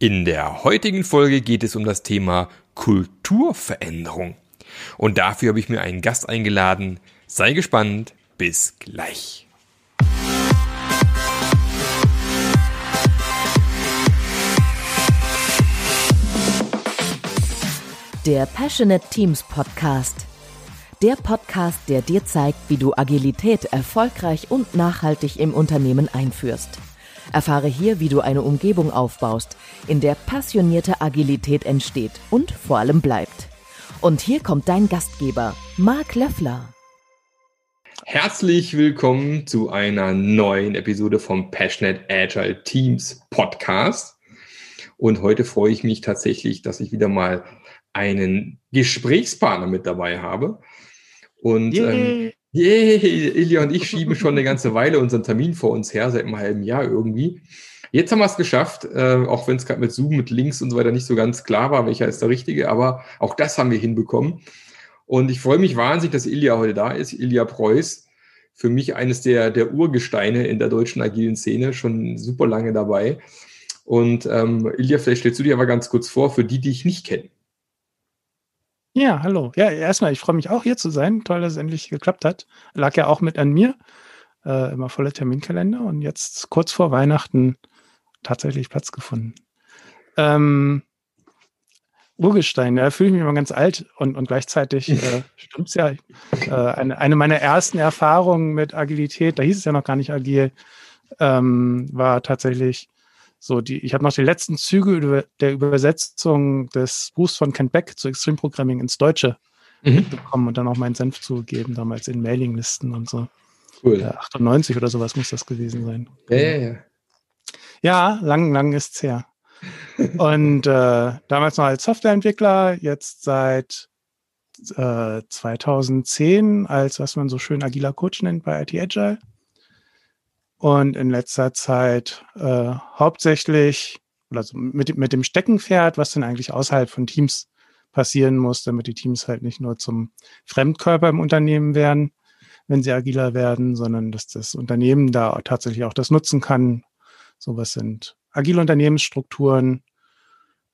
In der heutigen Folge geht es um das Thema Kulturveränderung. Und dafür habe ich mir einen Gast eingeladen. Sei gespannt. Bis gleich. Der Passionate Teams Podcast. Der Podcast, der dir zeigt, wie du Agilität erfolgreich und nachhaltig im Unternehmen einführst. Erfahre hier, wie du eine Umgebung aufbaust, in der passionierte Agilität entsteht und vor allem bleibt. Und hier kommt dein Gastgeber, Marc Löffler. Herzlich willkommen zu einer neuen Episode vom Passionate Agile Teams Podcast. Und heute freue ich mich tatsächlich, dass ich wieder mal einen Gesprächspartner mit dabei habe. Und ähm, Yay, Ilja und ich schieben schon eine ganze Weile unseren Termin vor uns her, seit einem halben Jahr irgendwie. Jetzt haben wir es geschafft, äh, auch wenn es gerade mit Zoom, mit Links und so weiter nicht so ganz klar war, welcher ist der richtige, aber auch das haben wir hinbekommen. Und ich freue mich wahnsinnig, dass Ilja heute da ist. Ilja Preuß, für mich eines der, der Urgesteine in der deutschen agilen Szene, schon super lange dabei. Und ähm, Ilja, vielleicht stellst du dir aber ganz kurz vor, für die, die ich nicht kenne. Ja, hallo. Ja, erstmal, ich freue mich auch hier zu sein. Toll, dass es endlich geklappt hat. Lag ja auch mit an mir. Äh, immer voller Terminkalender und jetzt kurz vor Weihnachten tatsächlich Platz gefunden. Ähm, Urgestein, da fühle ich mich immer ganz alt und, und gleichzeitig äh, stimmt's ja. Äh, eine, eine meiner ersten Erfahrungen mit Agilität, da hieß es ja noch gar nicht agil, ähm, war tatsächlich so, die, ich habe noch die letzten Züge der Übersetzung des Buchs von Kent Beck zu Extreme Programming ins Deutsche mhm. bekommen und dann auch meinen Senf zugegeben, damals in Mailinglisten und so. Cool. Ja, 98 oder sowas muss das gewesen sein. Ja, ja, ja. Ja, lang, lang ist's her. und äh, damals noch als Softwareentwickler, jetzt seit äh, 2010 als, was man so schön agiler Coach nennt bei IT Agile und in letzter Zeit äh, hauptsächlich also mit, mit dem Steckenpferd, was denn eigentlich außerhalb von Teams passieren muss, damit die Teams halt nicht nur zum Fremdkörper im Unternehmen werden, wenn sie agiler werden, sondern dass das Unternehmen da tatsächlich auch das nutzen kann. So was sind agile Unternehmensstrukturen,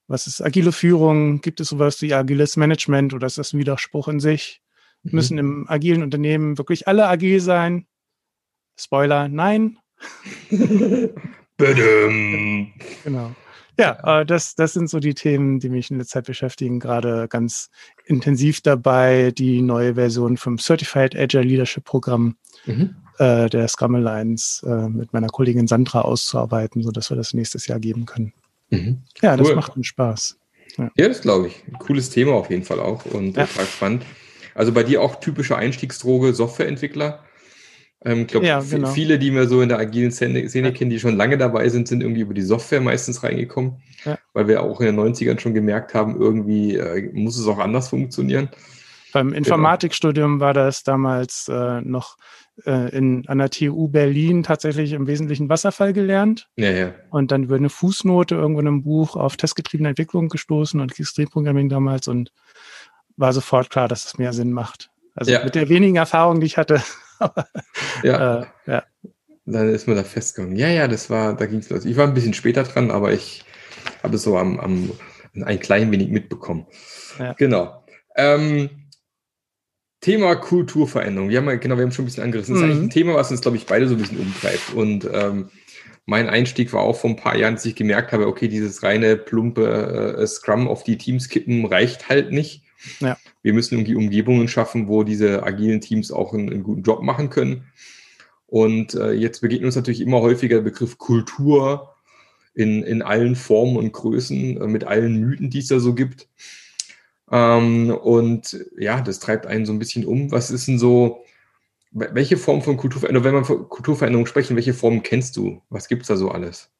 was ist agile Führung, gibt es sowas wie agiles Management oder ist das ein Widerspruch in sich? Mhm. Müssen im agilen Unternehmen wirklich alle agil sein? Spoiler, nein. genau. Ja, äh, das, das sind so die Themen, die mich in der Zeit beschäftigen. Gerade ganz intensiv dabei, die neue Version vom Certified Agile Leadership Programm mhm. äh, der Scrum Alliance äh, mit meiner Kollegin Sandra auszuarbeiten, sodass wir das nächstes Jahr geben können. Mhm. Ja, das macht einen Spaß. Ja, ja das glaube ich. Ein cooles Thema auf jeden Fall auch und ja. total spannend. Also bei dir auch typische Einstiegsdroge, Softwareentwickler. Ähm, ich glaube, ja, genau. viele, die wir so in der agilen Szene, Szene kennen, die schon lange dabei sind, sind irgendwie über die Software meistens reingekommen, ja. weil wir auch in den 90ern schon gemerkt haben, irgendwie äh, muss es auch anders funktionieren. Beim genau. Informatikstudium war das damals äh, noch äh, in, an der TU Berlin tatsächlich im Wesentlichen Wasserfall gelernt. Ja, ja. Und dann über eine Fußnote irgendwo in einem Buch auf testgetriebene Entwicklung gestoßen und Extremprogramming damals und war sofort klar, dass es mehr Sinn macht. Also ja. mit der wenigen Erfahrung, die ich hatte, ja. Äh, ja. Dann ist man da festgegangen. Ja, ja, das war, da ging es los. Ich war ein bisschen später dran, aber ich habe es so am, am ein klein wenig mitbekommen. Ja. Genau. Ähm, Thema Kulturveränderung. Wir haben genau, wir haben schon ein bisschen angerissen. Das ist eigentlich ein mhm. Thema, was uns, glaube ich, beide so ein bisschen umtreibt. Und ähm, mein Einstieg war auch vor ein paar Jahren, dass ich gemerkt habe, okay, dieses reine plumpe äh, Scrum auf die Teams kippen reicht halt nicht. Ja. Wir müssen irgendwie Umgebungen schaffen, wo diese agilen Teams auch einen, einen guten Job machen können. Und äh, jetzt begegnet uns natürlich immer häufiger der Begriff Kultur in, in allen Formen und Größen, äh, mit allen Mythen, die es da so gibt. Ähm, und ja, das treibt einen so ein bisschen um. Was ist denn so, welche Form von Kulturveränderung, wenn wir von Kulturveränderung sprechen, welche Formen kennst du? Was gibt es da so alles?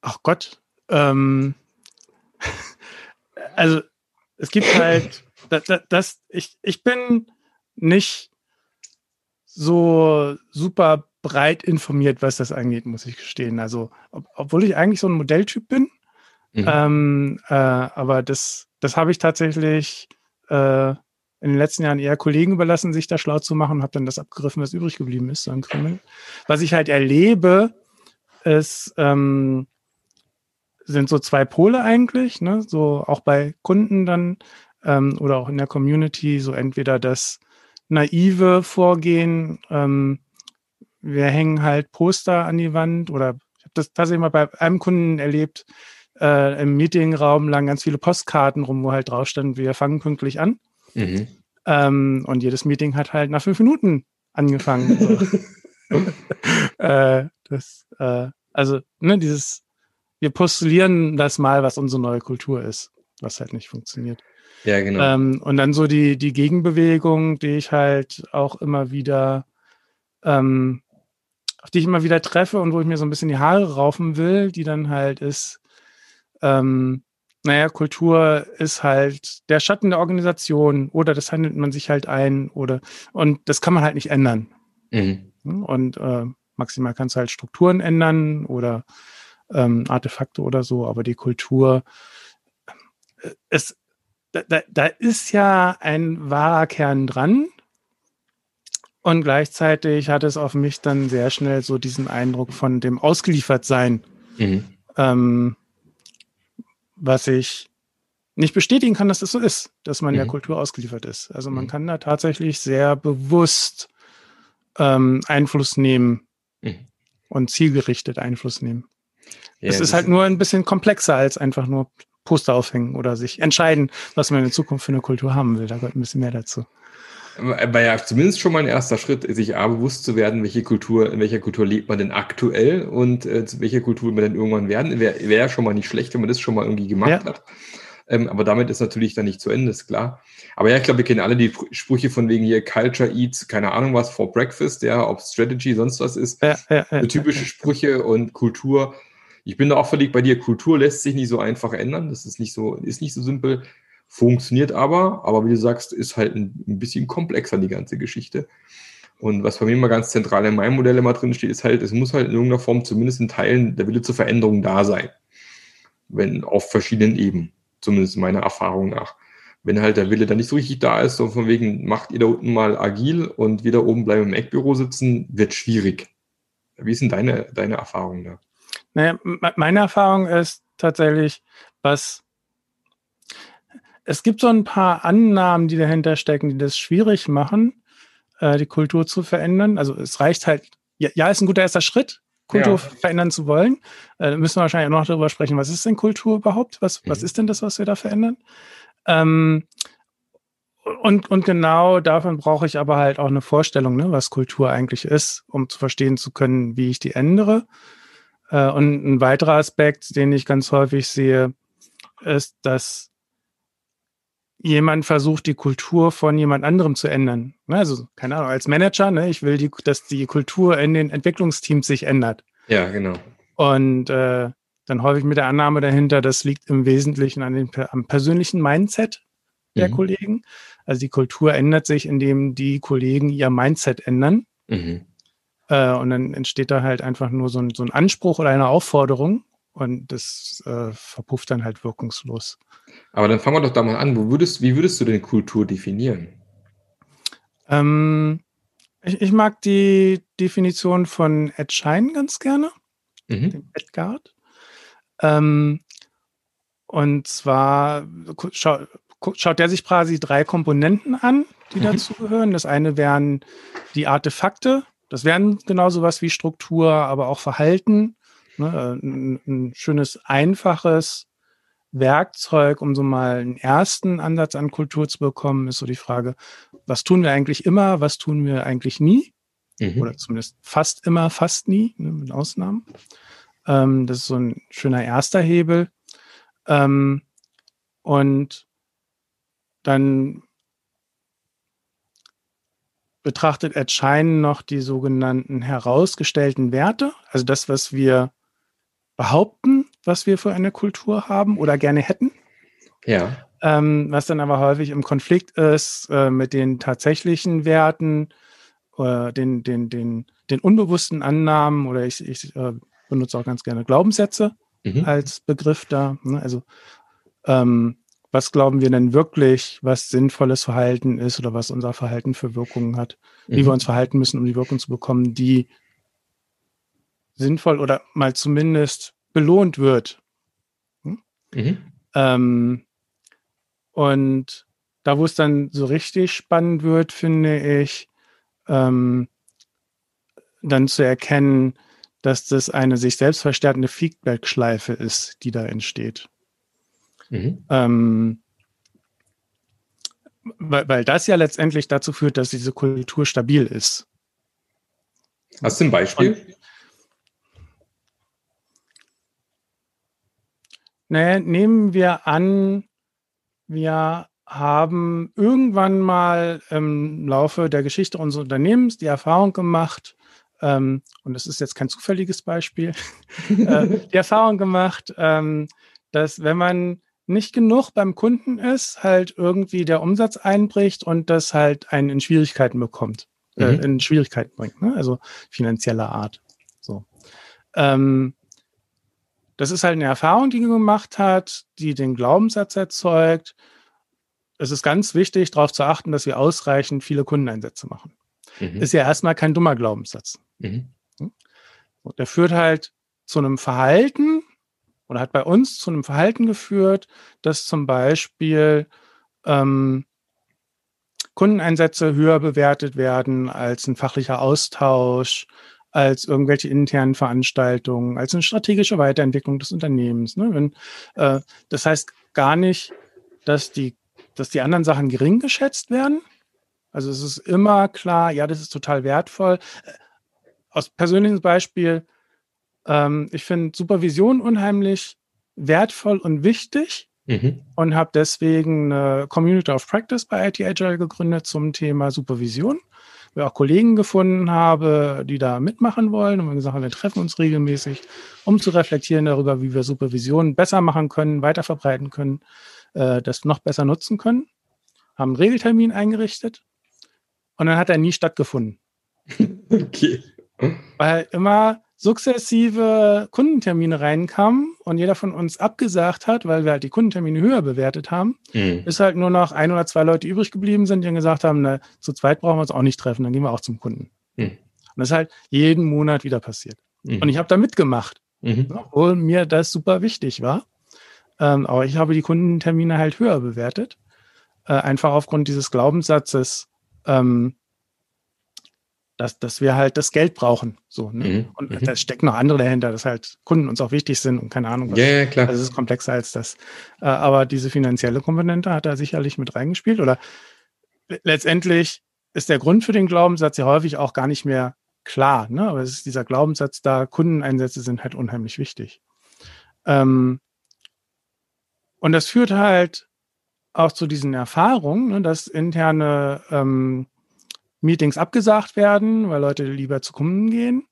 Ach Gott, ähm, also es gibt halt, das, das, ich, ich bin nicht so super breit informiert, was das angeht, muss ich gestehen. Also, ob, obwohl ich eigentlich so ein Modelltyp bin, mhm. ähm, äh, aber das, das habe ich tatsächlich äh, in den letzten Jahren eher Kollegen überlassen, sich da schlau zu machen, habe dann das abgegriffen, was übrig geblieben ist, so ein Krümel. Was ich halt erlebe, ist, ähm, sind so zwei Pole eigentlich, ne? so auch bei Kunden dann ähm, oder auch in der Community, so entweder das naive Vorgehen, ähm, wir hängen halt Poster an die Wand oder ich habe das tatsächlich mal bei einem Kunden erlebt, äh, im Meetingraum lagen ganz viele Postkarten rum, wo halt drauf stand, wir fangen pünktlich an. Mhm. Ähm, und jedes Meeting hat halt nach fünf Minuten angefangen. So. äh, das, äh, also, ne, dieses, wir postulieren das mal, was unsere neue Kultur ist, was halt nicht funktioniert. Ja, genau. Ähm, und dann so die, die Gegenbewegung, die ich halt auch immer wieder, ähm, auf die ich immer wieder treffe und wo ich mir so ein bisschen die Haare raufen will, die dann halt ist, ähm, naja, Kultur ist halt der Schatten der Organisation oder das handelt man sich halt ein oder und das kann man halt nicht ändern. Mhm. Und äh, maximal kannst du halt Strukturen ändern oder ähm, Artefakte oder so, aber die Kultur, äh, es, da, da ist ja ein wahrer Kern dran. Und gleichzeitig hat es auf mich dann sehr schnell so diesen Eindruck von dem Ausgeliefertsein. Mhm. Ähm, was ich nicht bestätigen kann, dass das so ist, dass man mhm. der Kultur ausgeliefert ist. Also man mhm. kann da tatsächlich sehr bewusst ähm, Einfluss nehmen mhm. und zielgerichtet Einfluss nehmen. Ja, es ist halt nur ein bisschen komplexer als einfach nur Poster aufhängen oder sich entscheiden, was man in Zukunft für eine Kultur haben will. Da gehört ein bisschen mehr dazu. Aber ja zumindest schon mal ein erster Schritt, sich A, bewusst zu werden, welche Kultur, in welcher Kultur lebt man denn aktuell und äh, zu welcher Kultur will man denn irgendwann werden. Wäre wär ja schon mal nicht schlecht, wenn man das schon mal irgendwie gemacht ja. hat. Ähm, aber damit ist natürlich dann nicht zu Ende, ist klar. Aber ja, ich glaube, wir kennen alle die Sprüche von wegen hier Culture Eats, keine Ahnung was, for Breakfast, ja, ob Strategy, sonst was ist. Ja, ja, ja, typische Sprüche und Kultur. Ich bin da auch völlig bei dir. Kultur lässt sich nicht so einfach ändern. Das ist nicht so, ist nicht so simpel. Funktioniert aber, aber wie du sagst, ist halt ein, ein bisschen komplexer, die ganze Geschichte. Und was bei mir immer ganz zentral in meinem Modell immer drin steht, ist halt, es muss halt in irgendeiner Form zumindest in Teilen der Wille zur Veränderung da sein. Wenn auf verschiedenen Ebenen, zumindest meiner Erfahrung nach. Wenn halt der Wille dann nicht so richtig da ist, so von wegen, macht ihr da unten mal agil und wir da oben bleiben im Eckbüro sitzen, wird schwierig. Wie ist denn deine, deine Erfahrung da? Naja, meine Erfahrung ist tatsächlich, was es gibt so ein paar Annahmen, die dahinter stecken, die das schwierig machen, äh, die Kultur zu verändern. Also es reicht halt, ja, ja ist ein guter erster Schritt, Kultur ja. verändern zu wollen. Äh, müssen wir wahrscheinlich auch noch darüber sprechen, was ist denn Kultur überhaupt? Was, mhm. was ist denn das, was wir da verändern? Ähm, und, und genau davon brauche ich aber halt auch eine Vorstellung, ne, was Kultur eigentlich ist, um zu verstehen zu können, wie ich die ändere. Äh, und ein weiterer Aspekt, den ich ganz häufig sehe, ist, dass jemand versucht, die Kultur von jemand anderem zu ändern. Ne, also, keine Ahnung, als Manager, ne, ich will, die, dass die Kultur in den Entwicklungsteams sich ändert. Ja, genau. Und äh, dann häufig mit der Annahme dahinter, das liegt im Wesentlichen an den, am persönlichen Mindset der mhm. Kollegen. Also die Kultur ändert sich, indem die Kollegen ihr Mindset ändern. Mhm. Äh, und dann entsteht da halt einfach nur so ein, so ein Anspruch oder eine Aufforderung und das äh, verpufft dann halt wirkungslos. Aber dann fangen wir doch da mal an. Würdest, wie würdest du denn Kultur definieren? Ähm, ich, ich, mag die Definition von Ed Schein ganz gerne, mhm. dem Edgard. Ähm, und zwar schau, schaut der sich quasi drei Komponenten an, die mhm. dazugehören. Das eine wären die Artefakte. Das wären genauso was wie Struktur, aber auch Verhalten. Ne? Ein, ein schönes, einfaches Werkzeug, um so mal einen ersten Ansatz an Kultur zu bekommen, ist so die Frage, was tun wir eigentlich immer, was tun wir eigentlich nie? Mhm. Oder zumindest fast immer, fast nie, ne, mit Ausnahmen. Ähm, das ist so ein schöner erster Hebel. Ähm, und dann betrachtet Ed Schein noch die sogenannten herausgestellten Werte, also das, was wir behaupten, was wir für eine Kultur haben oder gerne hätten. Ja. Ähm, was dann aber häufig im Konflikt ist äh, mit den tatsächlichen Werten, äh, den, den, den, den unbewussten Annahmen oder ich, ich äh, benutze auch ganz gerne Glaubenssätze mhm. als Begriff da. Ne? Also ähm, was glauben wir denn wirklich, was sinnvolles Verhalten ist oder was unser Verhalten für Wirkungen hat, mhm. wie wir uns verhalten müssen, um die Wirkung zu bekommen, die sinnvoll oder mal zumindest belohnt wird. Hm? Mhm. Ähm, und da, wo es dann so richtig spannend wird, finde ich, ähm, dann zu erkennen, dass das eine sich selbst verstärkende Feedback-Schleife ist, die da entsteht. Mhm. Ähm, weil, weil das ja letztendlich dazu führt, dass diese Kultur stabil ist. Hast du ein Beispiel? Und, naja, nehmen wir an, wir haben irgendwann mal im Laufe der Geschichte unseres Unternehmens die Erfahrung gemacht, ähm, und das ist jetzt kein zufälliges Beispiel, äh, die Erfahrung gemacht, ähm, dass wenn man nicht genug beim Kunden ist, halt irgendwie der Umsatz einbricht und das halt einen in Schwierigkeiten bekommt, äh, mhm. in Schwierigkeiten bringt, ne? also finanzieller Art. So. Ähm, das ist halt eine Erfahrung, die man gemacht hat, die den Glaubenssatz erzeugt. Es ist ganz wichtig, darauf zu achten, dass wir ausreichend viele Kundeneinsätze machen. Mhm. Ist ja erstmal kein dummer Glaubenssatz. Mhm. Hm? Der führt halt zu einem Verhalten, oder hat bei uns zu einem Verhalten geführt, dass zum Beispiel ähm, Kundeneinsätze höher bewertet werden als ein fachlicher Austausch, als irgendwelche internen Veranstaltungen, als eine strategische Weiterentwicklung des Unternehmens. Ne? Wenn, äh, das heißt gar nicht, dass die, dass die anderen Sachen gering geschätzt werden. Also es ist immer klar, ja, das ist total wertvoll. Äh, aus persönlichem Beispiel, ähm, ich finde Supervision unheimlich wertvoll und wichtig mhm. und habe deswegen eine Community of Practice bei IT Agile gegründet zum Thema Supervision. Wir auch Kollegen gefunden habe, die da mitmachen wollen und wir gesagt haben, wir treffen uns regelmäßig, um zu reflektieren darüber, wie wir Supervision besser machen können, weiter verbreiten können, äh, das noch besser nutzen können. Haben einen Regeltermin eingerichtet und dann hat er nie stattgefunden. okay. Weil immer sukzessive Kundentermine reinkamen und jeder von uns abgesagt hat, weil wir halt die Kundentermine höher bewertet haben, mhm. bis halt nur noch ein oder zwei Leute übrig geblieben sind, die dann gesagt haben, na, zu zweit brauchen wir uns auch nicht treffen, dann gehen wir auch zum Kunden. Mhm. Und das ist halt jeden Monat wieder passiert. Mhm. Und ich habe da mitgemacht, mhm. obwohl mir das super wichtig war. Ähm, aber ich habe die Kundentermine halt höher bewertet, äh, einfach aufgrund dieses Glaubenssatzes, ähm, dass, dass wir halt das Geld brauchen. So, ne? mhm. Und mhm. da stecken noch andere dahinter, dass halt Kunden uns auch wichtig sind und keine Ahnung was. Ja, ja klar. Also es ist komplexer als das. Äh, aber diese finanzielle Komponente hat da sicherlich mit reingespielt. Oder letztendlich ist der Grund für den Glaubenssatz ja häufig auch gar nicht mehr klar. Ne? Aber es ist dieser Glaubenssatz da, Kundeneinsätze sind halt unheimlich wichtig. Ähm, und das führt halt auch zu diesen Erfahrungen, ne, dass interne ähm, Meetings abgesagt werden, weil Leute lieber zu Kunden gehen.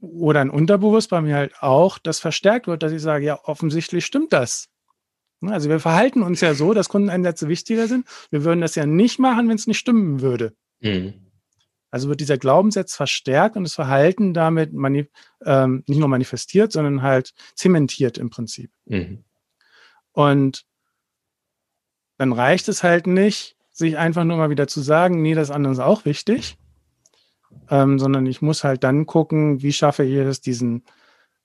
Oder ein Unterbewusst bei mir halt auch, das verstärkt wird, dass ich sage, ja, offensichtlich stimmt das. Ne, also wir verhalten uns ja so, dass Kundeneinsätze wichtiger sind. Wir würden das ja nicht machen, wenn es nicht stimmen würde. Mhm. Also wird dieser Glaubenssatz verstärkt und das Verhalten damit ähm, nicht nur manifestiert, sondern halt zementiert im Prinzip. Mhm. Und dann reicht es halt nicht, sich einfach nur mal wieder zu sagen, nee, das andere ist auch wichtig, ähm, sondern ich muss halt dann gucken, wie schaffe ich es, diesen,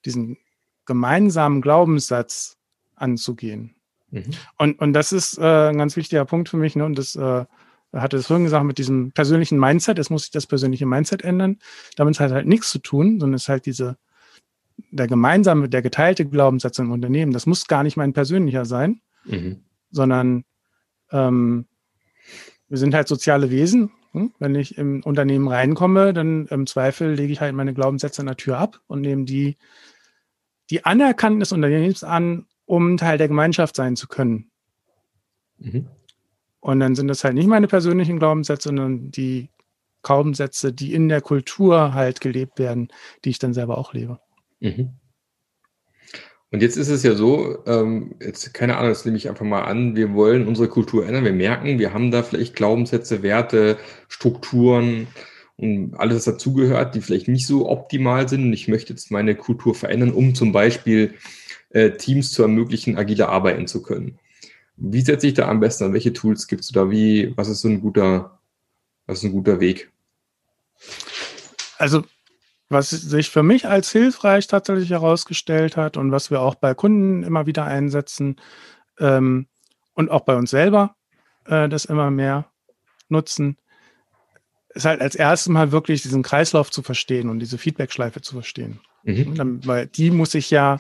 diesen gemeinsamen Glaubenssatz anzugehen. Mhm. Und, und das ist äh, ein ganz wichtiger Punkt für mich. Ne? Und das äh, hatte es vorhin gesagt mit diesem persönlichen Mindset. Es muss sich das persönliche Mindset ändern. Damit hat halt nichts zu tun, sondern es ist halt diese, der gemeinsame, der geteilte Glaubenssatz im Unternehmen. Das muss gar nicht mein persönlicher sein, mhm. sondern ähm, wir sind halt soziale Wesen. Hm? Wenn ich im Unternehmen reinkomme, dann im Zweifel lege ich halt meine Glaubenssätze an der Tür ab und nehme die, die Anerkannung des Unternehmens an, um Teil der Gemeinschaft sein zu können. Mhm. Und dann sind das halt nicht meine persönlichen Glaubenssätze, sondern die Glaubenssätze, die in der Kultur halt gelebt werden, die ich dann selber auch lebe. Mhm. Und jetzt ist es ja so, ähm, jetzt keine Ahnung, das nehme ich einfach mal an, wir wollen unsere Kultur ändern. Wir merken, wir haben da vielleicht Glaubenssätze, Werte, Strukturen und alles, was dazugehört, die vielleicht nicht so optimal sind. Und ich möchte jetzt meine Kultur verändern, um zum Beispiel äh, Teams zu ermöglichen, agiler arbeiten zu können. Wie setze ich da am besten an? Welche Tools gibst du da? Wie, was ist so ein guter, was ist ein guter Weg? Also was sich für mich als hilfreich tatsächlich herausgestellt hat und was wir auch bei Kunden immer wieder einsetzen ähm, und auch bei uns selber äh, das immer mehr nutzen, ist halt als erstes Mal wirklich diesen Kreislauf zu verstehen und diese Feedback-Schleife zu verstehen. Mhm. Dann, weil die muss ich ja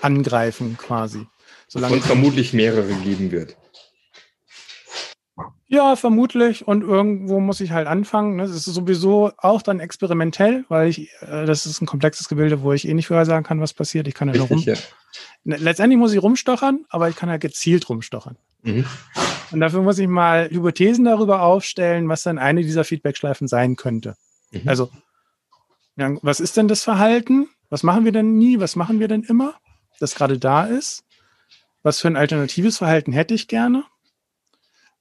angreifen quasi. Solange und vermutlich mehrere geben wird. Ja, vermutlich. Und irgendwo muss ich halt anfangen. Das ist sowieso auch dann experimentell, weil ich, äh, das ist ein komplexes Gebilde, wo ich eh nicht vorher sagen kann, was passiert. Ich kann ja nur rum. Ja. Ne, letztendlich muss ich rumstochern, aber ich kann halt gezielt rumstochern. Mhm. Und dafür muss ich mal Hypothesen darüber aufstellen, was dann eine dieser Feedbackschleifen sein könnte. Mhm. Also, ja, was ist denn das Verhalten? Was machen wir denn nie? Was machen wir denn immer, das gerade da ist? Was für ein alternatives Verhalten hätte ich gerne?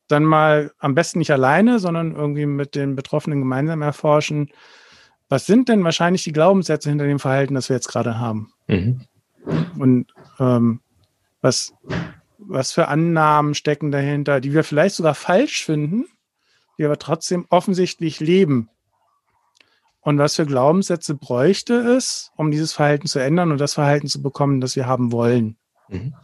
Dann mal am besten nicht alleine, sondern irgendwie mit den Betroffenen gemeinsam erforschen, was sind denn wahrscheinlich die Glaubenssätze hinter dem Verhalten, das wir jetzt gerade haben? Mhm. Und ähm, was, was für Annahmen stecken dahinter, die wir vielleicht sogar falsch finden, die aber trotzdem offensichtlich leben. Und was für Glaubenssätze bräuchte es, um dieses Verhalten zu ändern und das Verhalten zu bekommen, das wir haben wollen? Mhm.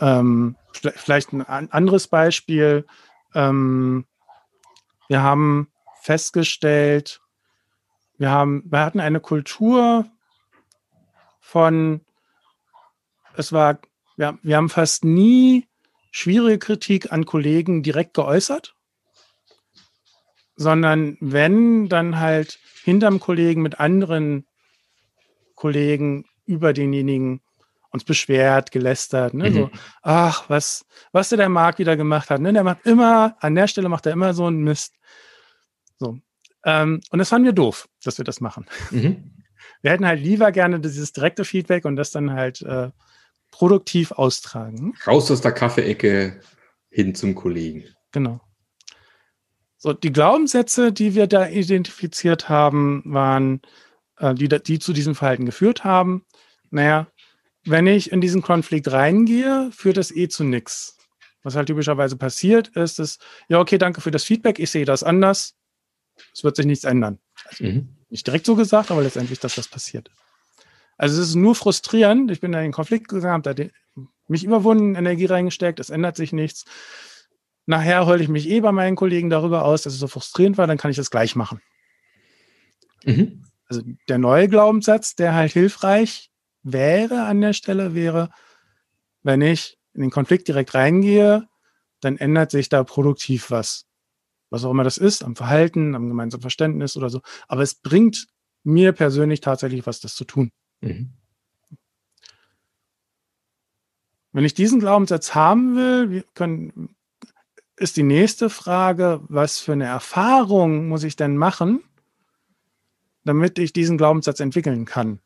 Ähm, vielleicht ein anderes Beispiel. Ähm, wir haben festgestellt, wir, haben, wir hatten eine Kultur von, es war, wir, wir haben fast nie schwierige Kritik an Kollegen direkt geäußert, sondern wenn, dann halt hinterm Kollegen mit anderen Kollegen über denjenigen uns beschwert, gelästert, ne? Mhm. so, ach, was, was der Marc wieder gemacht hat, ne? Der macht immer, an der Stelle macht er immer so einen Mist. So. Ähm, und das fanden wir doof, dass wir das machen. Mhm. Wir hätten halt lieber gerne dieses direkte Feedback und das dann halt äh, produktiv austragen. Raus aus der Kaffeeecke hin zum Kollegen. Genau. So, die Glaubenssätze, die wir da identifiziert haben, waren, äh, die, die zu diesem Verhalten geführt haben. Naja, wenn ich in diesen Konflikt reingehe, führt das eh zu nichts. Was halt typischerweise passiert, ist es, ja, okay, danke für das Feedback, ich sehe das anders. Es wird sich nichts ändern. Also mhm. Nicht direkt so gesagt, aber letztendlich, dass das passiert. Also es ist nur frustrierend. Ich bin da in den Konflikt gegangen, habe da mich überwunden, Energie reingesteckt, es ändert sich nichts. Nachher heule ich mich eh bei meinen Kollegen darüber aus, dass es so frustrierend war, dann kann ich das gleich machen. Mhm. Also der neue Glaubenssatz, der halt hilfreich wäre an der Stelle, wäre, wenn ich in den Konflikt direkt reingehe, dann ändert sich da produktiv was. Was auch immer das ist, am Verhalten, am gemeinsamen Verständnis oder so. Aber es bringt mir persönlich tatsächlich was, das zu tun. Mhm. Wenn ich diesen Glaubenssatz haben will, können, ist die nächste Frage, was für eine Erfahrung muss ich denn machen, damit ich diesen Glaubenssatz entwickeln kann?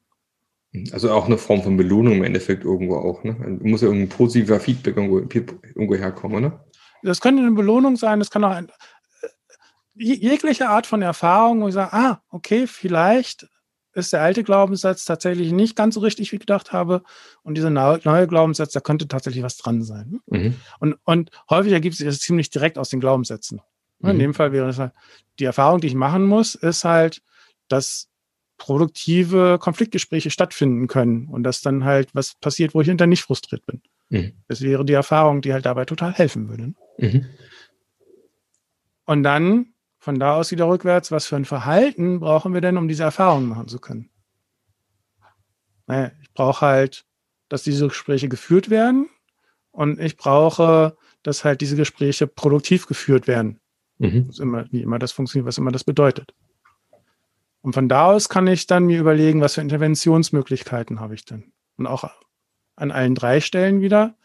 Also auch eine Form von Belohnung im Endeffekt irgendwo auch. Ne? Muss ja irgendein positiver Feedback irgendwo, irgendwo herkommen, oder? Das könnte eine Belohnung sein, das kann auch ein, äh, jegliche Art von Erfahrung, wo ich sage, ah, okay, vielleicht ist der alte Glaubenssatz tatsächlich nicht ganz so richtig, wie ich gedacht habe. Und dieser neue Glaubenssatz, da könnte tatsächlich was dran sein. Mhm. Und, und häufig ergibt sich das ziemlich direkt aus den Glaubenssätzen. Mhm. In dem Fall wäre es halt, die Erfahrung, die ich machen muss, ist halt, dass produktive Konfliktgespräche stattfinden können und dass dann halt was passiert, wo ich hinterher nicht frustriert bin. Mhm. Das wäre die Erfahrung, die halt dabei total helfen würde. Mhm. Und dann von da aus wieder rückwärts, was für ein Verhalten brauchen wir denn, um diese Erfahrung machen zu können? Naja, ich brauche halt, dass diese Gespräche geführt werden und ich brauche, dass halt diese Gespräche produktiv geführt werden. Mhm. Immer, wie immer das funktioniert, was immer das bedeutet. Und von da aus kann ich dann mir überlegen, was für Interventionsmöglichkeiten habe ich denn? Und auch an allen drei Stellen wieder.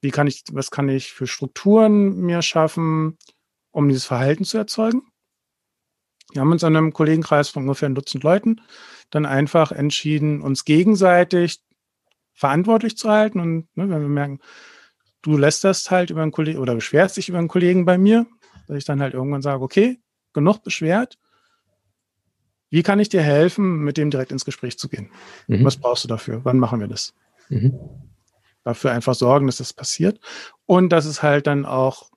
Wie kann ich, was kann ich für Strukturen mir schaffen, um dieses Verhalten zu erzeugen? Wir haben uns an einem Kollegenkreis von ungefähr ein Dutzend Leuten dann einfach entschieden, uns gegenseitig verantwortlich zu halten. Und ne, wenn wir merken, du lässt das halt über einen Kollegen oder beschwerst dich über einen Kollegen bei mir, dass ich dann halt irgendwann sage, okay, genug beschwert, wie kann ich dir helfen, mit dem direkt ins Gespräch zu gehen? Mhm. Was brauchst du dafür? Wann machen wir das? Mhm. Dafür einfach sorgen, dass das passiert und dass es halt dann auch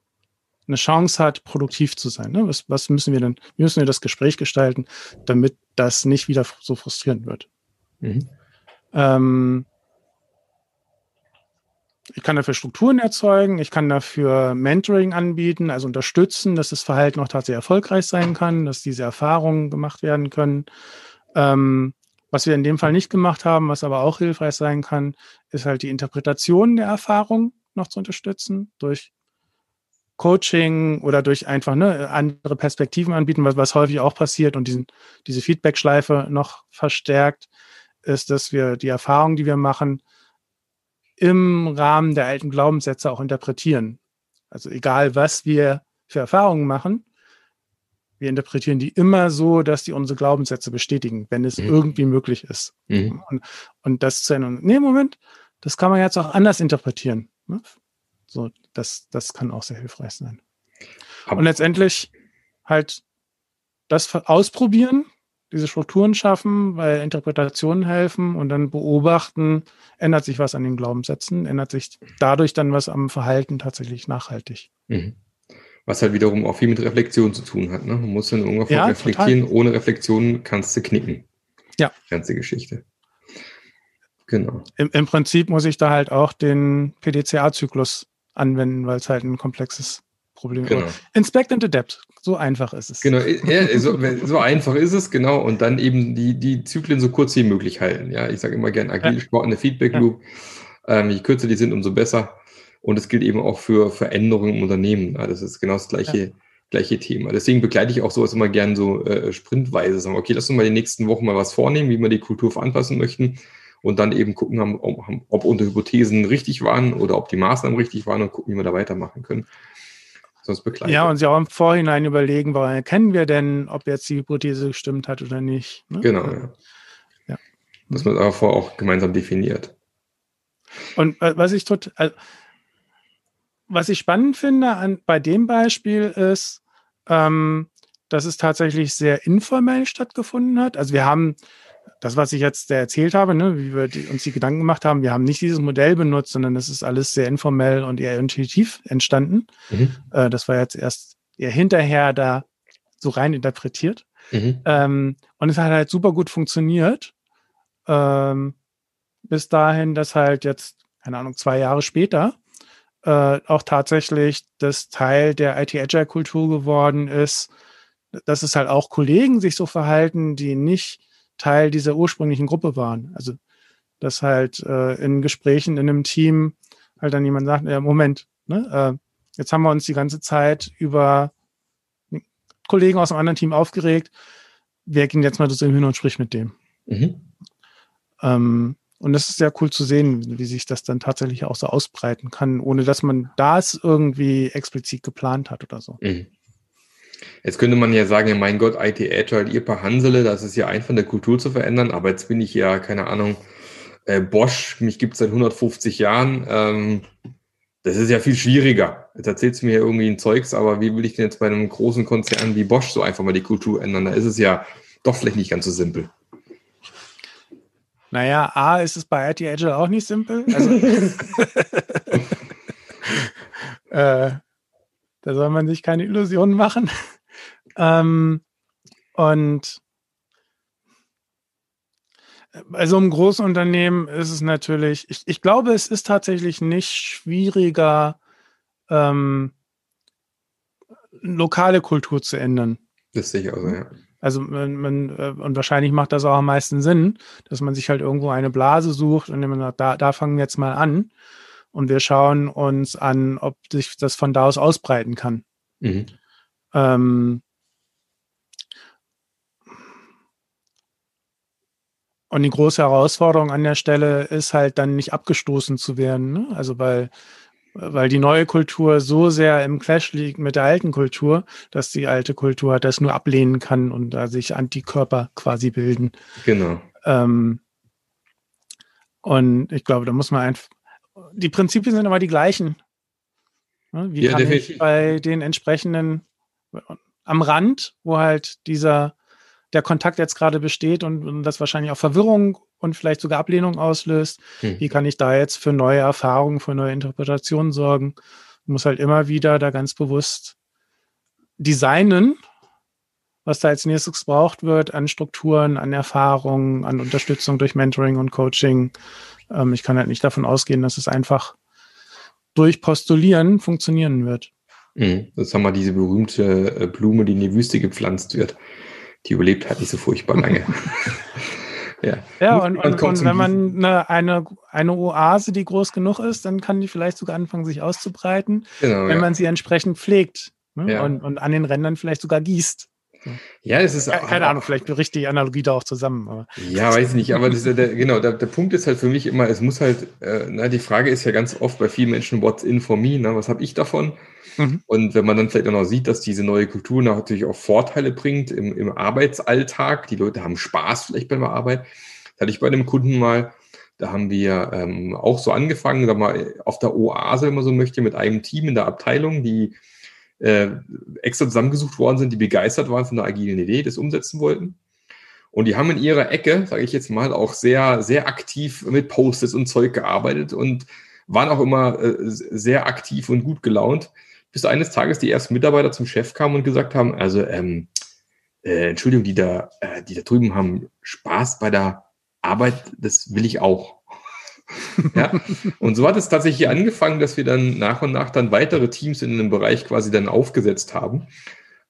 eine Chance hat, produktiv zu sein. Ne? Was, was müssen wir denn, wie müssen wir das Gespräch gestalten, damit das nicht wieder so frustrierend wird? Mhm. Ähm, ich kann dafür Strukturen erzeugen, ich kann dafür Mentoring anbieten, also unterstützen, dass das Verhalten auch tatsächlich erfolgreich sein kann, dass diese Erfahrungen gemacht werden können. Ähm, was wir in dem Fall nicht gemacht haben, was aber auch hilfreich sein kann, ist halt die Interpretation der Erfahrung noch zu unterstützen durch Coaching oder durch einfach ne, andere Perspektiven anbieten, was, was häufig auch passiert und diesen, diese Feedback-Schleife noch verstärkt, ist, dass wir die Erfahrungen, die wir machen, im Rahmen der alten Glaubenssätze auch interpretieren. Also egal, was wir für Erfahrungen machen, wir interpretieren die immer so, dass die unsere Glaubenssätze bestätigen, wenn es mhm. irgendwie möglich ist. Mhm. Und, und, das zu ändern. Nee, Moment, das kann man jetzt auch anders interpretieren. Ne? So, das, das kann auch sehr hilfreich sein. Aber und letztendlich halt das ausprobieren, diese Strukturen schaffen, weil Interpretationen helfen und dann beobachten, ändert sich was an den Glaubenssätzen, ändert sich dadurch dann was am Verhalten tatsächlich nachhaltig. Mhm. Was halt wiederum auch viel mit Reflexion zu tun hat. Ne? Man muss dann irgendwann ja, reflektieren. Total. Ohne Reflexion kannst du knicken. Ja. Ganze Geschichte. Genau. Im, Im, Prinzip muss ich da halt auch den PDCA-Zyklus anwenden, weil es halt ein komplexes Problem. Genau. Inspect and Adapt. So einfach ist es. Genau, ja, so, so, einfach ist es, genau. Und dann eben die, die Zyklen so kurz wie möglich halten. Ja, ich sage immer gern agile ja. Sport in der Feedback Loop. Ja. Ähm, je kürzer die sind, umso besser. Und es gilt eben auch für Veränderungen im Unternehmen. Ja, das ist genau das gleiche, gleiche Thema. Deswegen begleite ich auch sowas immer gern so äh, sprintweise. Sagen, okay, lass uns mal die nächsten Wochen mal was vornehmen, wie wir die Kultur veranpassen möchten. Und dann eben gucken, ob, ob unsere Hypothesen richtig waren oder ob die Maßnahmen richtig waren und gucken, wie wir da weitermachen können. Sonst begleiten. Ja, und sie auch im Vorhinein überlegen, woran erkennen wir denn, ob jetzt die Hypothese gestimmt hat oder nicht. Ne? Genau, ja. ja. Dass man aber vorher auch gemeinsam definiert. Und äh, was ich total, also, was ich spannend finde an, bei dem Beispiel ist, ähm, dass es tatsächlich sehr informell stattgefunden hat. Also wir haben das, was ich jetzt erzählt habe, ne, wie wir die, uns die Gedanken gemacht haben, wir haben nicht dieses Modell benutzt, sondern das ist alles sehr informell und eher intuitiv entstanden. Mhm. Äh, das war jetzt erst eher hinterher da so rein interpretiert. Mhm. Ähm, und es hat halt super gut funktioniert. Ähm, bis dahin, dass halt jetzt, keine Ahnung, zwei Jahre später äh, auch tatsächlich das Teil der IT-Agile-Kultur geworden ist, dass es halt auch Kollegen sich so verhalten, die nicht Teil dieser ursprünglichen Gruppe waren. Also dass halt äh, in Gesprächen in einem Team halt dann jemand sagt, ja, Moment, ne, äh, jetzt haben wir uns die ganze Zeit über Kollegen aus einem anderen Team aufgeregt. Wer ging jetzt mal zu ihm hin und spricht mit dem? Mhm. Ähm, und das ist sehr cool zu sehen, wie sich das dann tatsächlich auch so ausbreiten kann, ohne dass man das irgendwie explizit geplant hat oder so. Mhm. Jetzt könnte man ja sagen, ja mein Gott, IT Agile, ihr paar Hansele, das ist ja einfach eine Kultur zu verändern, aber jetzt bin ich ja, keine Ahnung, äh, Bosch, mich gibt es seit 150 Jahren. Ähm, das ist ja viel schwieriger. Jetzt erzählst du mir irgendwie ein Zeugs, aber wie will ich denn jetzt bei einem großen Konzern wie Bosch so einfach mal die Kultur ändern? Da ist es ja doch vielleicht nicht ganz so simpel. Naja, A, ist es bei IT Agile auch nicht simpel. Also, äh, da soll man sich keine Illusionen machen. ähm, und bei so einem großen Unternehmen ist es natürlich, ich, ich glaube, es ist tatsächlich nicht schwieriger, ähm, lokale Kultur zu ändern. Das sehe ich auch, ja. Also man, man, äh, und wahrscheinlich macht das auch am meisten Sinn, dass man sich halt irgendwo eine Blase sucht und man sagt, da, da fangen wir jetzt mal an und wir schauen uns an, ob sich das von da aus ausbreiten kann. Mhm. Ähm, und die große Herausforderung an der Stelle ist halt dann nicht abgestoßen zu werden. Ne? Also weil weil die neue Kultur so sehr im Clash liegt mit der alten Kultur, dass die alte Kultur das nur ablehnen kann und da sich Antikörper quasi bilden. Genau. Ähm, und ich glaube, da muss man einfach, die Prinzipien sind aber die gleichen. Ne, wie ja, kann definitiv. ich bei den entsprechenden am Rand, wo halt dieser der Kontakt jetzt gerade besteht und, und das wahrscheinlich auch Verwirrung und vielleicht sogar Ablehnung auslöst. Hm. Wie kann ich da jetzt für neue Erfahrungen, für neue Interpretationen sorgen? Ich muss halt immer wieder da ganz bewusst designen, was da als nächstes gebraucht wird an Strukturen, an Erfahrungen, an Unterstützung durch Mentoring und Coaching. Ähm, ich kann halt nicht davon ausgehen, dass es einfach durch Postulieren funktionieren wird. Mhm. Das haben wir diese berühmte äh, Blume, die in die Wüste gepflanzt wird. Die überlebt halt nicht so furchtbar lange. ja, ja und, und, und wenn man eine, eine, eine Oase, die groß genug ist, dann kann die vielleicht sogar anfangen, sich auszubreiten, genau, wenn ja. man sie entsprechend pflegt ne? ja. und, und an den Rändern vielleicht sogar gießt. Ja, es ist auch, keine Ahnung, vielleicht bricht die Analogie da auch zusammen. Aber. Ja, weiß ich nicht, aber der, der, genau, der, der, Punkt ist halt für mich immer, es muss halt, äh, na, die Frage ist ja ganz oft bei vielen Menschen, what's in for me, na, was habe ich davon? Mhm. Und wenn man dann vielleicht auch noch sieht, dass diese neue Kultur natürlich auch Vorteile bringt im, im Arbeitsalltag, die Leute haben Spaß vielleicht bei der Arbeit, da hatte ich bei einem Kunden mal, da haben wir ähm, auch so angefangen, sag mal, auf der Oase, wenn man so möchte, mit einem Team in der Abteilung, die äh, extra zusammengesucht worden sind, die begeistert waren von der agilen Idee, das umsetzen wollten. Und die haben in ihrer Ecke, sage ich jetzt mal, auch sehr, sehr aktiv mit Post-its und Zeug gearbeitet und waren auch immer äh, sehr aktiv und gut gelaunt, bis eines Tages die ersten Mitarbeiter zum Chef kamen und gesagt haben, also ähm, äh, Entschuldigung, die da, äh, die da drüben haben Spaß bei der Arbeit, das will ich auch. Ja? Und so hat es tatsächlich angefangen, dass wir dann nach und nach dann weitere Teams in einem Bereich quasi dann aufgesetzt haben.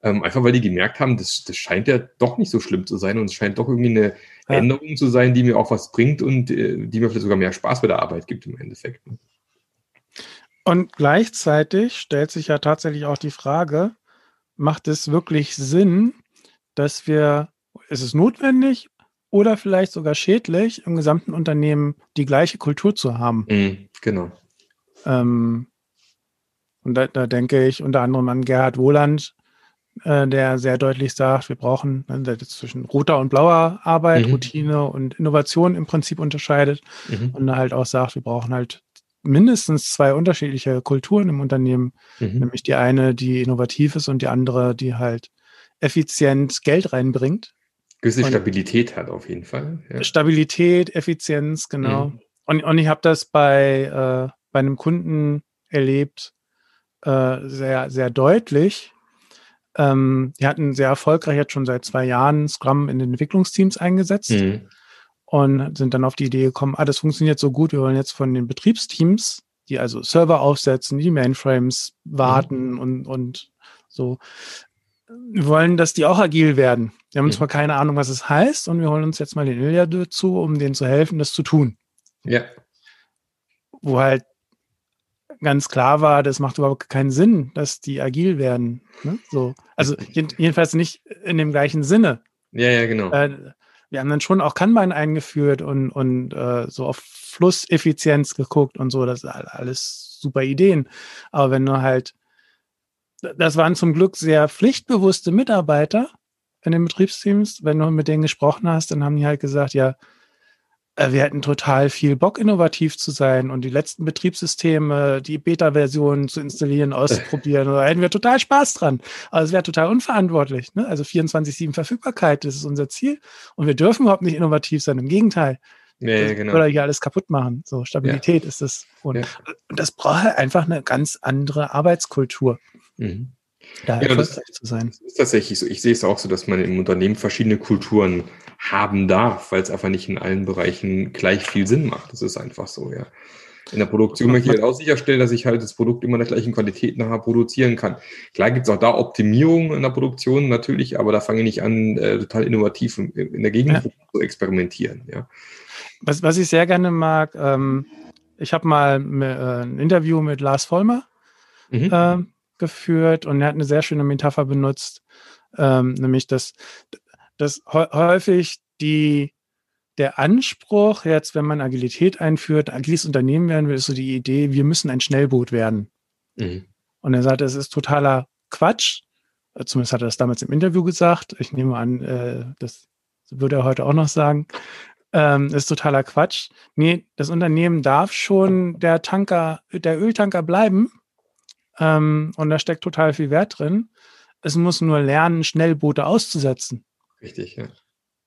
Ähm, einfach weil die gemerkt haben, das, das scheint ja doch nicht so schlimm zu sein und es scheint doch irgendwie eine ja. Änderung zu sein, die mir auch was bringt und äh, die mir vielleicht sogar mehr Spaß bei der Arbeit gibt im Endeffekt. Ne? Und gleichzeitig stellt sich ja tatsächlich auch die Frage, macht es wirklich Sinn, dass wir, ist es notwendig oder vielleicht sogar schädlich, im gesamten Unternehmen die gleiche Kultur zu haben. Mhm, genau. Ähm, und da, da, denke ich unter anderem an Gerhard Wohland, äh, der sehr deutlich sagt, wir brauchen, ne, zwischen roter und blauer Arbeit, mhm. Routine und Innovation im Prinzip unterscheidet mhm. und halt auch sagt, wir brauchen halt mindestens zwei unterschiedliche Kulturen im Unternehmen, mhm. nämlich die eine, die innovativ ist und die andere, die halt effizient Geld reinbringt. Gewisse Stabilität hat auf jeden Fall. Ja. Stabilität, Effizienz, genau. Mhm. Und, und ich habe das bei, äh, bei einem Kunden erlebt, äh, sehr, sehr deutlich. Ähm, die hatten sehr erfolgreich jetzt schon seit zwei Jahren Scrum in den Entwicklungsteams eingesetzt mhm. und sind dann auf die Idee gekommen, ah, das funktioniert so gut, wir wollen jetzt von den Betriebsteams, die also Server aufsetzen, die Mainframes warten mhm. und, und so, wir wollen, dass die auch agil werden. Wir haben mhm. zwar keine Ahnung, was es heißt, und wir holen uns jetzt mal den Ilja dazu, um denen zu helfen, das zu tun. Ja. Wo halt ganz klar war, das macht überhaupt keinen Sinn, dass die agil werden. Ne? So. Also jedenfalls nicht in dem gleichen Sinne. Ja, ja, genau. Äh, wir haben dann schon auch Kanban eingeführt und, und äh, so auf Flusseffizienz geguckt und so. Das sind alles super Ideen. Aber wenn du halt das waren zum Glück sehr pflichtbewusste Mitarbeiter in den Betriebsteams. Wenn du mit denen gesprochen hast, dann haben die halt gesagt, ja, äh, wir hätten total viel Bock, innovativ zu sein und die letzten Betriebssysteme, die Beta-Versionen zu installieren, auszuprobieren. da hätten wir total Spaß dran. Aber es wäre total unverantwortlich. Ne? Also 24-7 Verfügbarkeit, das ist unser Ziel. Und wir dürfen überhaupt nicht innovativ sein. Im Gegenteil. Ja, ja, genau. Oder hier alles kaputt machen. So, Stabilität ja. ist das. Und, ja. das braucht halt einfach eine ganz andere Arbeitskultur. Mhm. Da ja, das, zu sein. Das ist tatsächlich so. Ich sehe es auch so, dass man im Unternehmen verschiedene Kulturen haben darf, weil es einfach nicht in allen Bereichen gleich viel Sinn macht. Das ist einfach so, ja. In der Produktion möchte ich halt auch sicherstellen, dass ich halt das Produkt immer in der gleichen Qualität nachher produzieren kann. Klar gibt es auch da Optimierungen in der Produktion natürlich, aber da fange ich nicht an, äh, total innovativ in, der Gegend ja. zu experimentieren. Ja. Was, was ich sehr gerne mag, ähm, ich habe mal äh, ein Interview mit Lars Vollmer mhm. äh, geführt und er hat eine sehr schöne Metapher benutzt, ähm, nämlich dass, dass häufig die, der Anspruch jetzt, wenn man Agilität einführt, agiles Unternehmen werden will, ist so die Idee, wir müssen ein Schnellboot werden. Mhm. Und er sagt, es ist totaler Quatsch. Zumindest hat er das damals im Interview gesagt. Ich nehme an, äh, das würde er heute auch noch sagen. Ähm, ist totaler Quatsch. Nee, das Unternehmen darf schon der Tanker, der Öltanker bleiben, ähm, und da steckt total viel Wert drin. Es muss nur lernen, Schnellboote auszusetzen. Richtig, ja.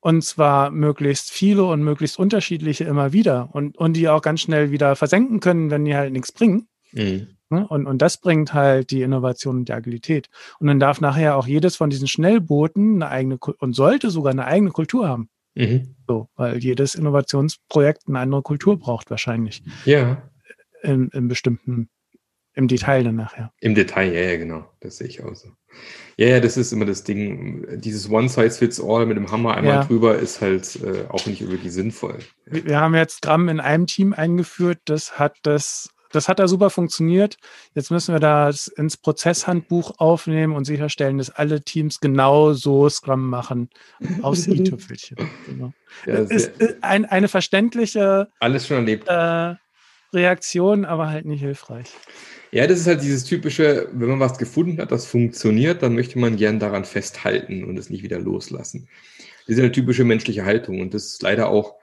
Und zwar möglichst viele und möglichst unterschiedliche immer wieder und, und die auch ganz schnell wieder versenken können, wenn die halt nichts bringen. Mhm. Ne? Und, und das bringt halt die Innovation und die Agilität. Und dann darf nachher auch jedes von diesen Schnellbooten eine eigene und sollte sogar eine eigene Kultur haben. Mhm. So, weil jedes Innovationsprojekt eine andere Kultur braucht wahrscheinlich. Ja. In, in bestimmten, im Detail dann nachher. Im Detail, ja, ja, genau. Das sehe ich auch so. Ja, ja, das ist immer das Ding. Dieses One-Size-Fits-All mit dem Hammer einmal ja. drüber ist halt äh, auch nicht wirklich sinnvoll. Ja. Wir haben jetzt Gramm in einem Team eingeführt, das hat das das hat da super funktioniert. Jetzt müssen wir das ins Prozesshandbuch aufnehmen und sicherstellen, dass alle Teams genau so Scrum machen. Aus i-Tüpfelchen. Genau. Ja, ist ein, eine verständliche alles schon erlebt. Äh, Reaktion, aber halt nicht hilfreich. Ja, das ist halt dieses typische, wenn man was gefunden hat, das funktioniert, dann möchte man gern daran festhalten und es nicht wieder loslassen. Das ist eine typische menschliche Haltung und das ist leider auch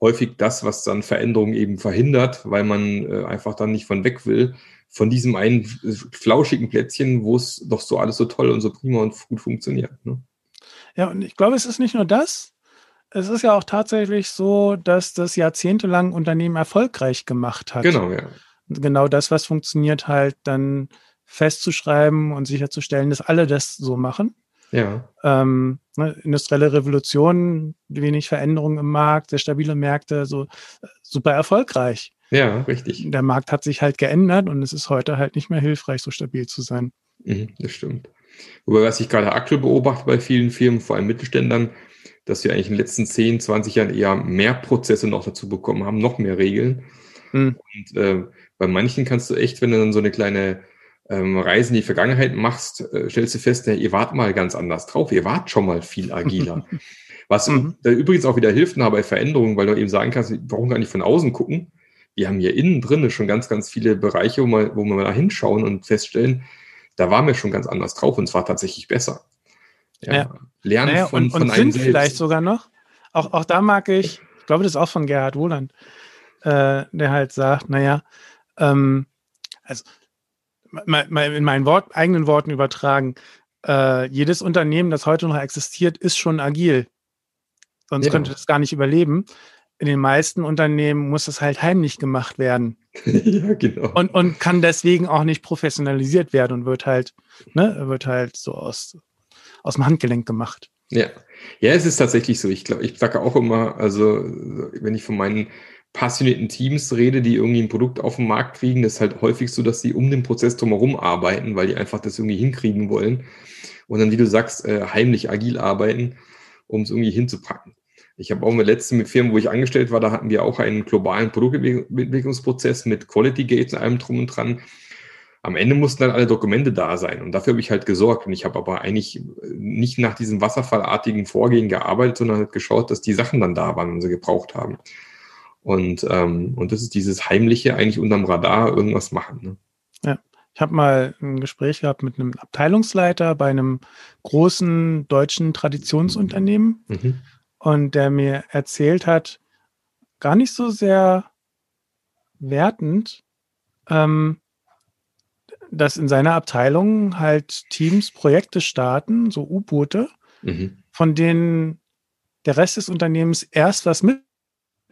häufig das, was dann Veränderungen eben verhindert, weil man äh, einfach dann nicht von weg will, von diesem einen flauschigen Plätzchen, wo es doch so alles so toll und so prima und gut funktioniert. Ne? Ja, und ich glaube, es ist nicht nur das. Es ist ja auch tatsächlich so, dass das jahrzehntelang Unternehmen erfolgreich gemacht hat. Genau, ja. Genau das, was funktioniert, halt dann festzuschreiben und sicherzustellen, dass alle das so machen. Ja. Ähm, ne, industrielle Revolution, wenig Veränderungen im Markt, sehr stabile Märkte, so super erfolgreich. Ja, richtig. Der Markt hat sich halt geändert und es ist heute halt nicht mehr hilfreich, so stabil zu sein. Mhm, das stimmt. Wobei, was ich gerade aktuell beobachte bei vielen Firmen, vor allem Mittelständlern, dass wir eigentlich in den letzten 10, 20 Jahren eher mehr Prozesse noch dazu bekommen haben, noch mehr Regeln. Mhm. Und äh, bei manchen kannst du echt, wenn du dann so eine kleine ähm, Reisen in die Vergangenheit machst, äh, stellst du fest, ja, ihr wart mal ganz anders drauf, ihr wart schon mal viel agiler. Was mhm. da übrigens auch wieder hilft bei Veränderungen, weil du eben sagen kannst, wir brauchen gar nicht von außen gucken. Wir haben hier innen drin schon ganz, ganz viele Bereiche, wo wir, wo wir mal hinschauen und feststellen, da waren wir schon ganz anders drauf und es war tatsächlich besser. Ja, ja. Lernen naja, von, und, von und einem sind selbst. vielleicht sogar noch. Auch, auch da mag ich, ich glaube, das ist auch von Gerhard Wohland, äh, der halt sagt, naja, ähm, also mal, in meinen Wort, eigenen Worten übertragen, äh, jedes Unternehmen, das heute noch existiert, ist schon agil. Sonst ja. könnte es gar nicht überleben. In den meisten Unternehmen muss es halt heimlich gemacht werden. ja, genau. Und, und kann deswegen auch nicht professionalisiert werden und wird halt, ne, wird halt so aus, aus dem Handgelenk gemacht. Ja. Ja, es ist tatsächlich so. Ich glaube, ich sage auch immer, also wenn ich von meinen passionierten Teams rede, die irgendwie ein Produkt auf den Markt kriegen, das ist halt häufig so, dass sie um den Prozess drumherum arbeiten, weil die einfach das irgendwie hinkriegen wollen. Und dann, wie du sagst, äh, heimlich agil arbeiten, um es irgendwie hinzupacken. Ich habe auch mit letzten Firmen, wo ich angestellt war, da hatten wir auch einen globalen Produktentwicklungsprozess mit Quality Gates und allem drum und dran. Am Ende mussten dann alle Dokumente da sein und dafür habe ich halt gesorgt. Und ich habe aber eigentlich nicht nach diesem wasserfallartigen Vorgehen gearbeitet, sondern halt geschaut, dass die Sachen dann da waren und sie gebraucht haben. Und, ähm, und das ist dieses heimliche, eigentlich unterm Radar irgendwas machen. Ne? Ja. Ich habe mal ein Gespräch gehabt mit einem Abteilungsleiter bei einem großen deutschen Traditionsunternehmen mhm. und der mir erzählt hat, gar nicht so sehr wertend, ähm, dass in seiner Abteilung halt Teams Projekte starten, so U-Boote, mhm. von denen der Rest des Unternehmens erst was mit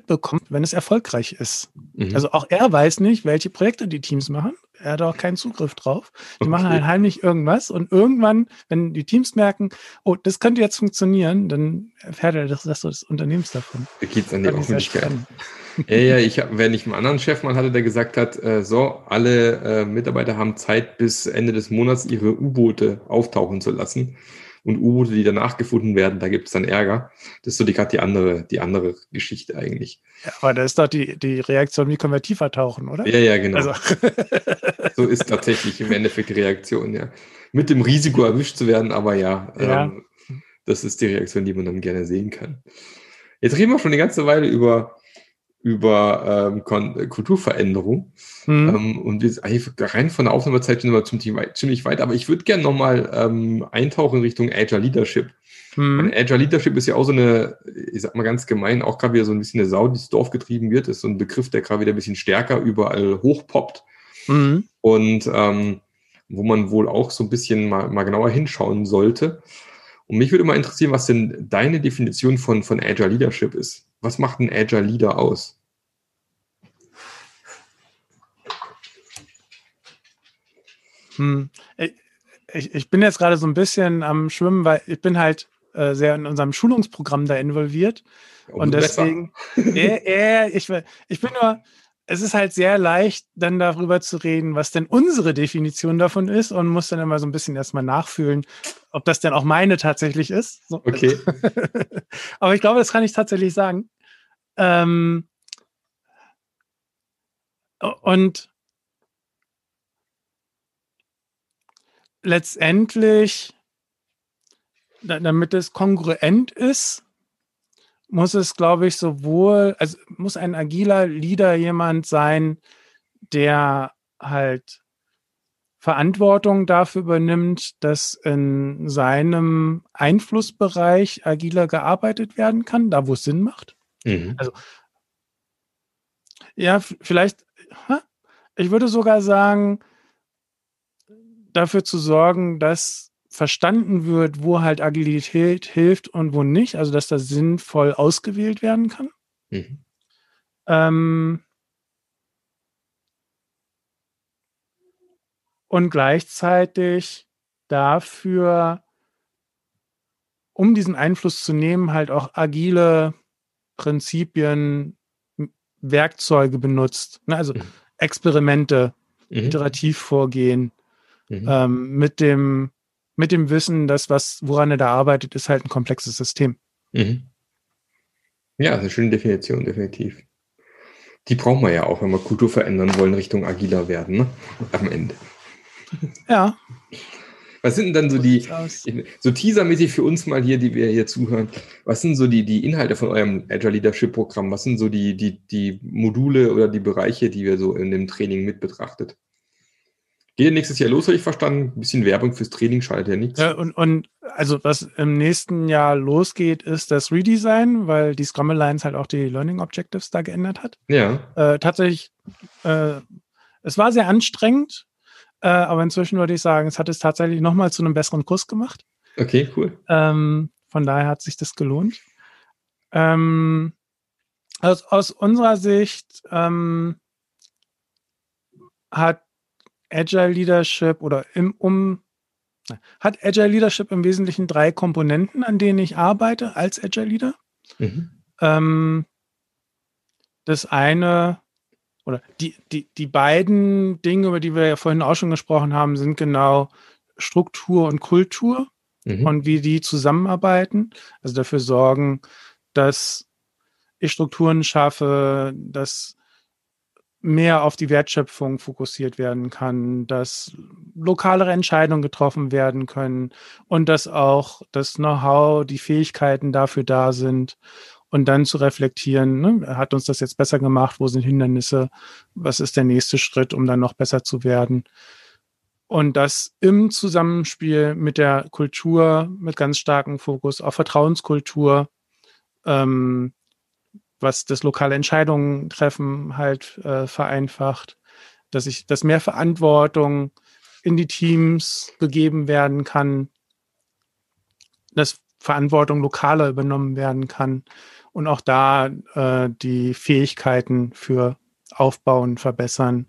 bekommt, wenn es erfolgreich ist. Mhm. Also auch er weiß nicht, welche Projekte die Teams machen. Er hat auch keinen Zugriff drauf. Die okay. machen halt heimlich irgendwas und irgendwann, wenn die Teams merken, oh, das könnte jetzt funktionieren, dann erfährt er das Rest des Unternehmens davon. Da geht es an die Öffentlichkeit. Ja, ja, ich hab, wenn ich einen anderen Chef mal hatte, der gesagt hat, äh, so, alle äh, Mitarbeiter haben Zeit, bis Ende des Monats ihre U-Boote auftauchen zu lassen und U-Boote, die danach gefunden werden, da gibt es dann Ärger. Das ist so die, gerade die andere, die andere Geschichte eigentlich. Ja, aber da ist doch die, die Reaktion, wie können wir tiefer tauchen, oder? Ja, ja, genau. Also. so ist tatsächlich im Endeffekt die Reaktion, ja. Mit dem Risiko erwischt zu werden, aber ja, ja. Ähm, das ist die Reaktion, die man dann gerne sehen kann. Jetzt reden wir schon eine ganze Weile über über ähm, Kulturveränderung. Mhm. Ähm, und wir sind rein von der Aufnahmezeit sind wir zum Thema ziemlich weit, aber ich würde gerne nochmal ähm, eintauchen in Richtung Agile Leadership. Mhm. Agile Leadership ist ja auch so eine, ich sag mal ganz gemein, auch gerade wieder so ein bisschen eine Sau, die ins Dorf getrieben wird. Ist so ein Begriff, der gerade wieder ein bisschen stärker überall hochpoppt. Mhm. Und ähm, wo man wohl auch so ein bisschen mal, mal genauer hinschauen sollte. Und mich würde mal interessieren, was denn deine Definition von, von Agile Leadership ist. Was macht ein Agile Leader aus? Hm. Ich, ich bin jetzt gerade so ein bisschen am Schwimmen, weil ich bin halt äh, sehr in unserem Schulungsprogramm da involviert. Um und deswegen, ja, ja, ich, ich bin nur, es ist halt sehr leicht, dann darüber zu reden, was denn unsere Definition davon ist und muss dann immer so ein bisschen erstmal nachfühlen, ob das denn auch meine tatsächlich ist. So. Okay. Aber ich glaube, das kann ich tatsächlich sagen. Ähm, und letztendlich, damit es kongruent ist, muss es, glaube ich, sowohl, also muss ein agiler Leader jemand sein, der halt Verantwortung dafür übernimmt, dass in seinem Einflussbereich agiler gearbeitet werden kann, da wo es Sinn macht. Mhm. Also ja, vielleicht, ich würde sogar sagen, dafür zu sorgen, dass verstanden wird, wo halt Agilität hilft und wo nicht, also dass das sinnvoll ausgewählt werden kann. Mhm. Ähm, und gleichzeitig dafür, um diesen Einfluss zu nehmen, halt auch agile Prinzipien, Werkzeuge benutzt. Ne? Also mhm. Experimente, mhm. iterativ vorgehen, mhm. ähm, mit dem mit dem Wissen, dass was, woran er da arbeitet, ist halt ein komplexes System. Mhm. Ja, das ist eine schöne Definition, definitiv. Die brauchen wir ja auch, wenn wir Kultur verändern wollen, Richtung agiler werden, ne? Am Ende. Ja. Was sind denn dann so die, so teasermäßig für uns mal hier, die wir hier zuhören, was sind so die, die Inhalte von eurem Agile Leadership Programm? Was sind so die, die, die Module oder die Bereiche, die wir so in dem Training mit betrachtet? Geht nächstes Jahr los, habe ich verstanden. Ein bisschen Werbung fürs Training schadet ja nichts. Ja, und, und also was im nächsten Jahr losgeht, ist das Redesign, weil die Scrum Alliance halt auch die Learning Objectives da geändert hat. Ja. Äh, tatsächlich, äh, es war sehr anstrengend, äh, aber inzwischen würde ich sagen, es hat es tatsächlich nochmal zu einem besseren Kurs gemacht. Okay, cool. Ähm, von daher hat sich das gelohnt. Ähm, aus, aus unserer Sicht ähm, hat Agile Leadership oder im, um, hat Agile Leadership im Wesentlichen drei Komponenten, an denen ich arbeite als Agile Leader. Mhm. Ähm, das eine oder die, die, die beiden Dinge, über die wir ja vorhin auch schon gesprochen haben, sind genau Struktur und Kultur mhm. und wie die zusammenarbeiten. Also dafür sorgen, dass ich Strukturen schaffe, dass mehr auf die Wertschöpfung fokussiert werden kann, dass lokalere Entscheidungen getroffen werden können und dass auch das Know-how, die Fähigkeiten dafür da sind und dann zu reflektieren, ne, hat uns das jetzt besser gemacht, wo sind Hindernisse, was ist der nächste Schritt, um dann noch besser zu werden. Und das im Zusammenspiel mit der Kultur, mit ganz starkem Fokus auf Vertrauenskultur, ähm, was das lokale Entscheidungen treffen halt äh, vereinfacht, dass ich, dass mehr Verantwortung in die Teams gegeben werden kann, dass Verantwortung lokaler übernommen werden kann und auch da äh, die Fähigkeiten für aufbauen, verbessern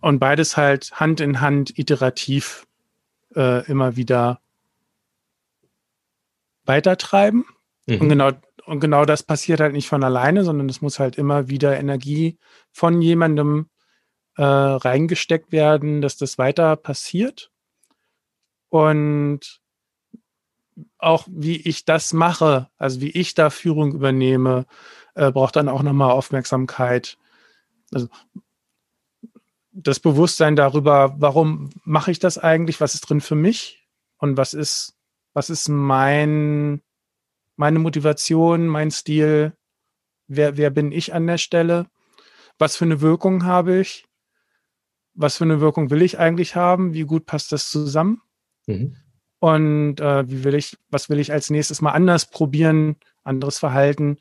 und beides halt Hand in Hand iterativ äh, immer wieder weitertreiben. Mhm. Und genau und genau das passiert halt nicht von alleine, sondern es muss halt immer wieder Energie von jemandem äh, reingesteckt werden, dass das weiter passiert. Und auch wie ich das mache, also wie ich da Führung übernehme, äh, braucht dann auch nochmal Aufmerksamkeit. Also das Bewusstsein darüber, warum mache ich das eigentlich, was ist drin für mich und was ist, was ist mein meine Motivation, mein Stil, wer, wer bin ich an der Stelle, was für eine Wirkung habe ich, was für eine Wirkung will ich eigentlich haben, wie gut passt das zusammen mhm. und äh, wie will ich, was will ich als nächstes mal anders probieren, anderes Verhalten,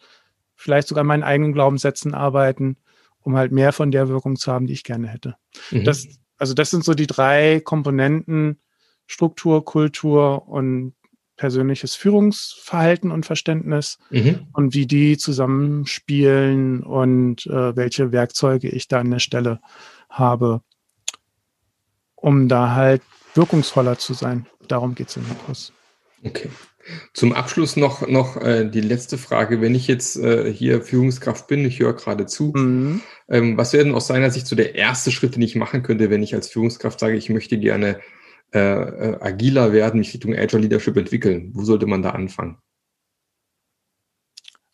vielleicht sogar meinen eigenen Glaubenssätzen arbeiten, um halt mehr von der Wirkung zu haben, die ich gerne hätte. Mhm. Das, also das sind so die drei Komponenten, Struktur, Kultur und persönliches Führungsverhalten und Verständnis mhm. und wie die zusammenspielen und äh, welche Werkzeuge ich da an der Stelle habe. um da halt wirkungsvoller zu sein. Darum geht es in dem Kurs. Okay. Zum Abschluss noch, noch äh, die letzte Frage. Wenn ich jetzt äh, hier Führungskraft bin, ich höre gerade zu, mhm. ähm, was wäre denn aus seiner Sicht so der erste Schritt, den ich machen könnte, wenn ich als Führungskraft sage, ich möchte gerne äh, äh, agiler werden, mich Richtung Agile Leadership entwickeln? Wo sollte man da anfangen?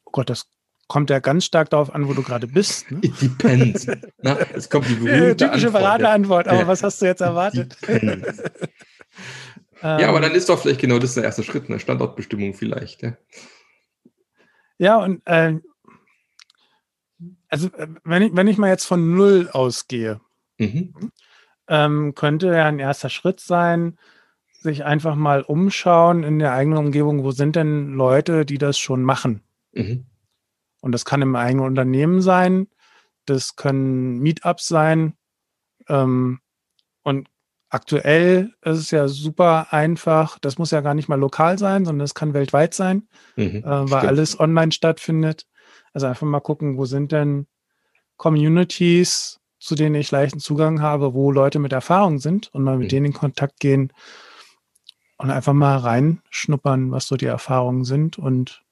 Oh Gott, das kommt ja ganz stark darauf an, wo du gerade bist. Ne? It depends. Na, es kommt die berühmte Typische Beraterantwort, aber was hast du jetzt erwartet? ja, aber dann ist doch vielleicht genau das der erste Schritt, eine Standortbestimmung vielleicht. Ja, ja und äh, also äh, wenn ich, wenn ich mal jetzt von null ausgehe, mhm. Ähm, könnte ja ein erster Schritt sein, sich einfach mal umschauen in der eigenen Umgebung, wo sind denn Leute, die das schon machen? Mhm. Und das kann im eigenen Unternehmen sein, das können Meetups sein. Ähm, und aktuell ist es ja super einfach. Das muss ja gar nicht mal lokal sein, sondern es kann weltweit sein, mhm, äh, weil stimmt. alles online stattfindet. Also einfach mal gucken, wo sind denn Communities, zu denen ich leichten Zugang habe, wo Leute mit Erfahrung sind und mal mit mhm. denen in Kontakt gehen und einfach mal reinschnuppern, was so die Erfahrungen sind und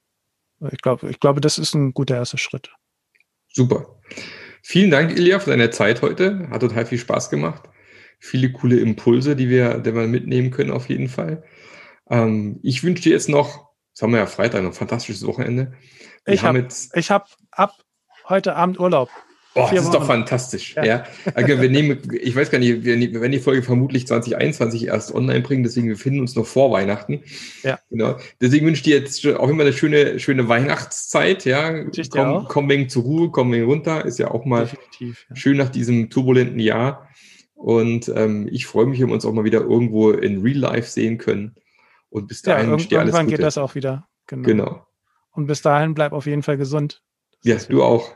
ich glaube, ich glaube, das ist ein guter erster Schritt. Super. Vielen Dank, Ilja, für deine Zeit heute. Hat total viel Spaß gemacht. Viele coole Impulse, die wir, die wir mitnehmen können, auf jeden Fall. Ähm, ich wünsche dir jetzt noch, das haben wir ja Freitag, ein fantastisches Wochenende. Wir ich habe hab ab heute Abend Urlaub. Boah, das ist doch fantastisch. Ja. ja. Also wir nehmen, ich weiß gar nicht, wir werden die Folge vermutlich 2021 erst online bringen, deswegen wir finden uns noch vor Weihnachten. Ja. Genau. Deswegen wünsche ich dir jetzt auch immer eine schöne, schöne Weihnachtszeit. Ja. Komm, komm wegen zur Ruhe, komm wegen runter. Ist ja auch mal ja. schön nach diesem turbulenten Jahr. Und ähm, ich freue mich, wenn wir uns auch mal wieder irgendwo in Real Life sehen können. Und bis dahin ja, dir alles Irgendwann geht das auch wieder. Genau. genau. Und bis dahin bleib auf jeden Fall gesund. Das ja, du auch.